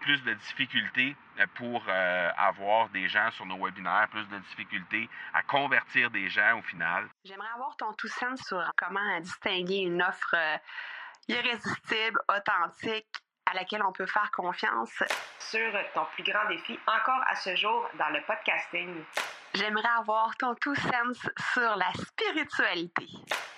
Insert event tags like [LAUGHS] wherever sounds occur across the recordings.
plus de difficultés pour avoir des gens sur nos webinaires, plus de difficultés à convertir des gens au final. J'aimerais avoir ton tout sens sur comment distinguer une offre irrésistible, authentique, à laquelle on peut faire confiance. Sur ton plus grand défi encore à ce jour dans le podcasting. J'aimerais avoir ton tout sens sur la spiritualité.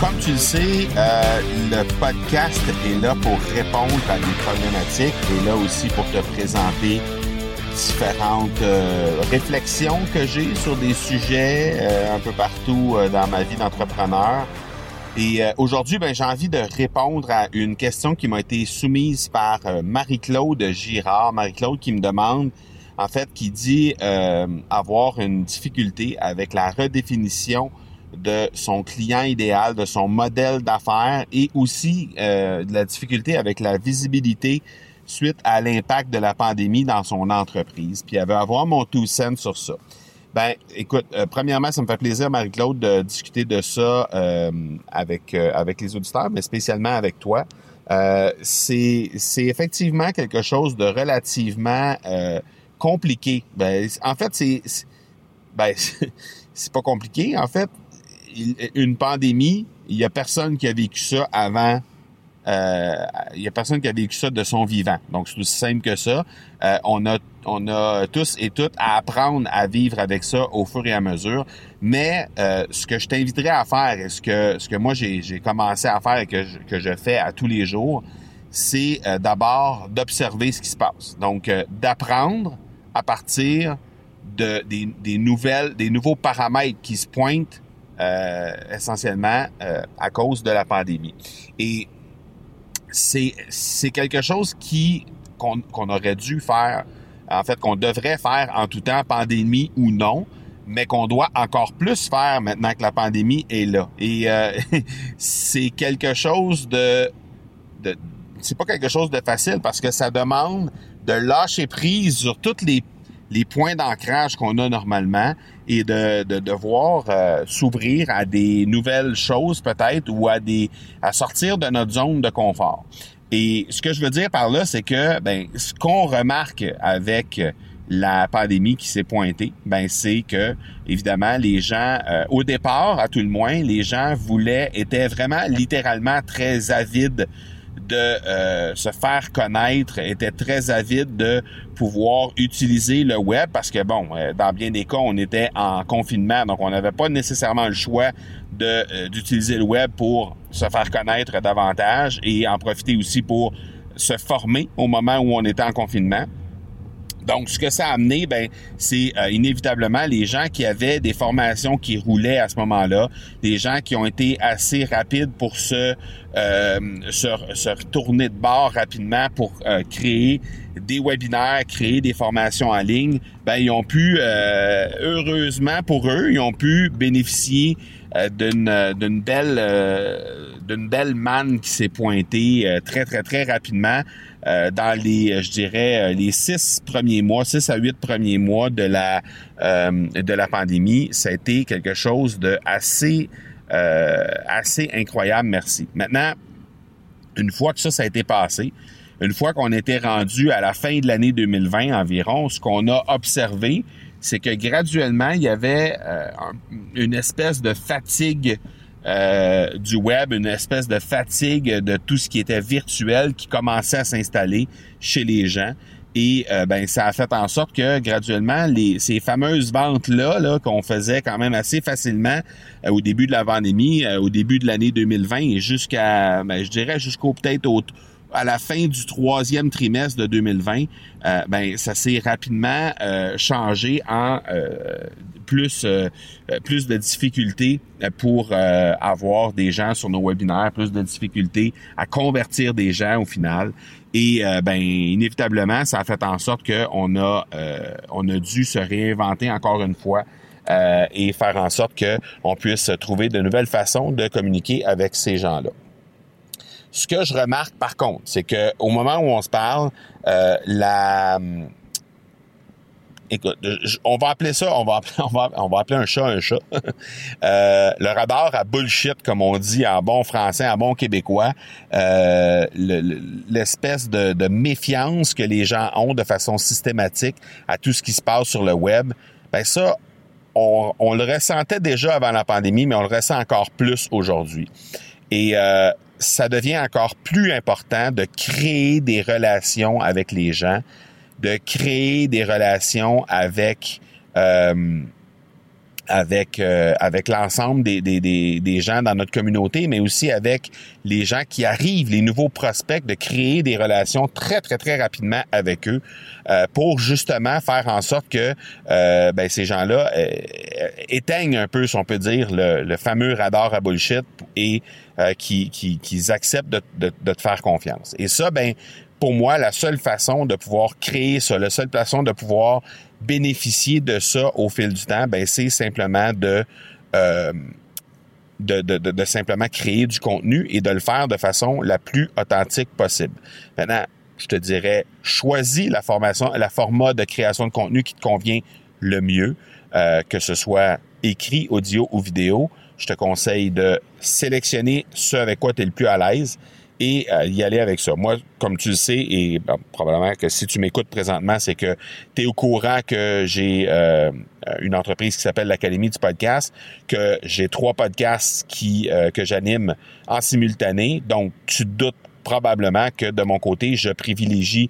Comme tu le sais, euh, le podcast est là pour répondre à des problématiques et là aussi pour te présenter différentes euh, réflexions que j'ai sur des sujets euh, un peu partout dans ma vie d'entrepreneur. Et aujourd'hui, ben, j'ai envie de répondre à une question qui m'a été soumise par Marie-Claude Girard. Marie-Claude qui me demande, en fait, qui dit avoir une difficulté avec la redéfinition de son client idéal, de son modèle d'affaires et aussi euh, de la difficulté avec la visibilité suite à l'impact de la pandémie dans son entreprise. Puis elle veut avoir mon tout cent sur ça. Ben, écoute, euh, premièrement, ça me fait plaisir, Marie-Claude, de discuter de ça euh, avec avec les auditeurs, mais spécialement avec toi. c'est c'est effectivement quelque chose de relativement compliqué. Ben, en fait, c'est ben [LAUGHS] c'est pas compliqué. En fait, une pandémie, il y a personne qui a vécu ça avant. Euh, il y a personne qui a vécu ça de son vivant. Donc c'est aussi simple que ça. Euh, on a on a tous et toutes à apprendre à vivre avec ça au fur et à mesure. Mais euh, ce que je t'inviterais à faire et ce que ce que moi j'ai commencé à faire et que je, que je fais à tous les jours, c'est d'abord d'observer ce qui se passe. Donc d'apprendre à partir de des, des nouvelles des nouveaux paramètres qui se pointent euh, essentiellement euh, à cause de la pandémie. Et c'est c'est quelque chose qui qu'on qu'on aurait dû faire, en fait qu'on devrait faire en tout temps, pandémie ou non, mais qu'on doit encore plus faire maintenant que la pandémie est là. Et euh, [LAUGHS] c'est quelque chose de, de c'est pas quelque chose de facile parce que ça demande de lâcher prise sur toutes les les points d'ancrage qu'on a normalement et de, de devoir euh, s'ouvrir à des nouvelles choses peut-être ou à des à sortir de notre zone de confort. Et ce que je veux dire par là, c'est que ben ce qu'on remarque avec la pandémie qui s'est pointée, ben c'est que évidemment les gens euh, au départ à tout le moins, les gens voulaient étaient vraiment littéralement très avides de euh, se faire connaître, était très avide de pouvoir utiliser le web parce que bon, euh, dans bien des cas, on était en confinement, donc on n'avait pas nécessairement le choix de euh, d'utiliser le web pour se faire connaître davantage et en profiter aussi pour se former au moment où on était en confinement. Donc, ce que ça a amené, ben, c'est euh, inévitablement les gens qui avaient des formations qui roulaient à ce moment-là, des gens qui ont été assez rapides pour se, euh, se, retourner de bord rapidement pour euh, créer des webinaires, créer des formations en ligne, ben, ils ont pu, heureusement pour eux, ils ont pu bénéficier d'une d'une belle d'une belle manne qui s'est pointée très très très rapidement euh, dans les, euh, je dirais, euh, les six premiers mois, six à huit premiers mois de la pandémie, ça a été quelque chose de assez assez incroyable. Merci. Maintenant, une fois que ça, ça a été passé, une fois qu'on était rendu à la fin de l'année 2020 environ, ce qu'on a observé, c'est que graduellement, il y avait une espèce de fatigue euh, du web, une espèce de fatigue de tout ce qui était virtuel qui commençait à s'installer chez les gens. Et euh, ben ça a fait en sorte que graduellement ces fameuses ventes là, là qu'on faisait quand même assez facilement euh, au début de la pandémie, au début de l'année 2020 et jusqu'à ben, je dirais jusqu'au peut-être au, à la fin du troisième trimestre de 2020, euh, ben ça s'est rapidement euh, changé en euh, plus plus de difficultés pour avoir des gens sur nos webinaires, plus de difficultés à convertir des gens au final. Et ben inévitablement, ça a fait en sorte qu'on a on a dû se réinventer encore une fois et faire en sorte que on puisse trouver de nouvelles façons de communiquer avec ces gens-là. Ce que je remarque par contre, c'est que au moment où on se parle, euh, la hum, écoute, on va appeler ça, on va appeler, [LAUGHS] on va, appeler un chat un chat. [LAUGHS] euh, le radar à bullshit, comme on dit en bon français, en bon québécois, euh, l'espèce de, de, méfiance que les gens ont de façon systématique à tout ce qui se passe sur le web, ben ça, on, on le ressentait déjà avant la pandémie, mais on le ressent encore plus aujourd'hui. Et euh, ça devient encore plus important de créer des relations avec les gens, de créer des relations avec euh, avec euh, avec l'ensemble des, des, des, des, gens dans notre communauté, mais aussi avec les gens qui arrivent, les nouveaux prospects, de créer des relations très très très rapidement avec eux euh, pour justement faire en sorte que euh, ben, ces gens-là éteignent un peu, si on peut dire, le, le fameux radar à bullshit et qui, qui, qu'ils acceptent de, de, de te faire confiance. Et ça, ben pour moi, la seule façon de pouvoir créer ça, la seule façon de pouvoir bénéficier de ça au fil du temps, ben c'est simplement de, euh, de, de, de, simplement créer du contenu et de le faire de façon la plus authentique possible. Maintenant, je te dirais, choisis la formation, la format de création de contenu qui te convient le mieux, euh, que ce soit écrit, audio ou vidéo. Je te conseille de sélectionner ce avec quoi tu es le plus à l'aise et euh, y aller avec ça. Moi, comme tu le sais, et probablement que si tu m'écoutes présentement, c'est que tu es au courant que j'ai euh, une entreprise qui s'appelle l'Académie du podcast, que j'ai trois podcasts qui euh, que j'anime en simultané. Donc, tu doutes probablement que de mon côté, je privilégie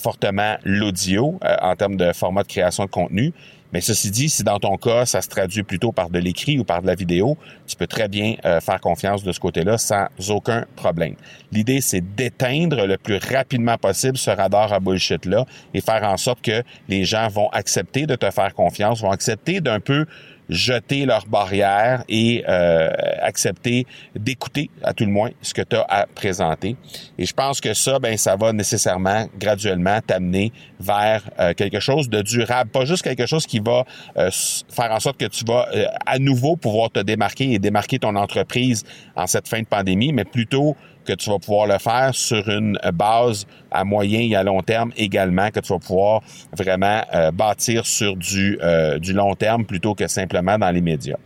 fortement l'audio en termes de format de création de contenu. Mais ceci dit, si dans ton cas, ça se traduit plutôt par de l'écrit ou par de la vidéo, tu peux très bien euh, faire confiance de ce côté-là sans aucun problème. L'idée, c'est d'éteindre le plus rapidement possible ce radar à bullshit-là et faire en sorte que les gens vont accepter de te faire confiance, vont accepter d'un peu jeter leurs barrières et euh, accepter d'écouter à tout le moins ce que tu as à présenter. Et je pense que ça, ben, ça va nécessairement graduellement t'amener vers euh, quelque chose de durable, pas juste quelque chose qui va euh, faire en sorte que tu vas à nouveau pouvoir te démarquer et démarquer ton entreprise en cette fin de pandémie, mais plutôt que tu vas pouvoir le faire sur une base à moyen et à long terme également, que tu vas pouvoir vraiment euh, bâtir sur du, euh, du long terme plutôt que simplement dans les médias.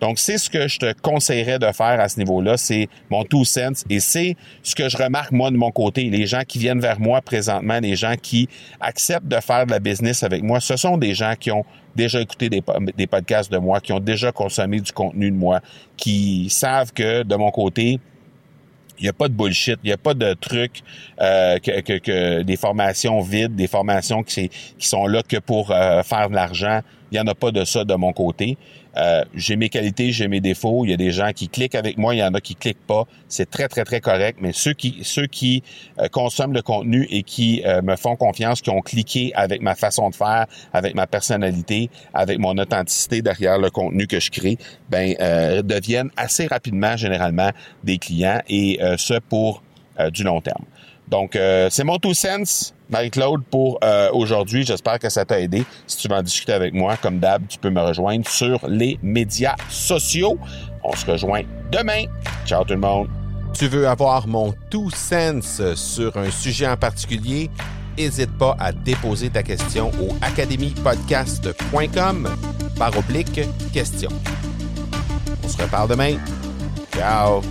Donc, c'est ce que je te conseillerais de faire à ce niveau-là, c'est mon two cents et c'est ce que je remarque moi de mon côté. Les gens qui viennent vers moi présentement, les gens qui acceptent de faire de la business avec moi, ce sont des gens qui ont déjà écouté des, des podcasts de moi, qui ont déjà consommé du contenu de moi, qui savent que de mon côté, il n'y a pas de bullshit, il n'y a pas de trucs euh, que, des formations vides, des formations qui, qui sont là que pour euh, faire de l'argent. Il n'y en a pas de ça de mon côté. Euh, j'ai mes qualités, j'ai mes défauts. Il y a des gens qui cliquent avec moi, il y en a qui cliquent pas. C'est très, très, très correct. Mais ceux qui, ceux qui euh, consomment le contenu et qui euh, me font confiance, qui ont cliqué avec ma façon de faire, avec ma personnalité, avec mon authenticité derrière le contenu que je crée, ben deviennent assez rapidement, généralement, des clients et ce pour du long terme. Donc, euh, c'est mon two sense, Marie-Claude, pour euh, aujourd'hui. J'espère que ça t'a aidé. Si tu veux en discuter avec moi, comme d'hab, tu peux me rejoindre sur les médias sociaux. On se rejoint demain. Ciao tout le monde. Tu veux avoir mon two sense sur un sujet en particulier? N'hésite pas à déposer ta question au academypodcast.com par oblique question. On se reparle demain. Ciao!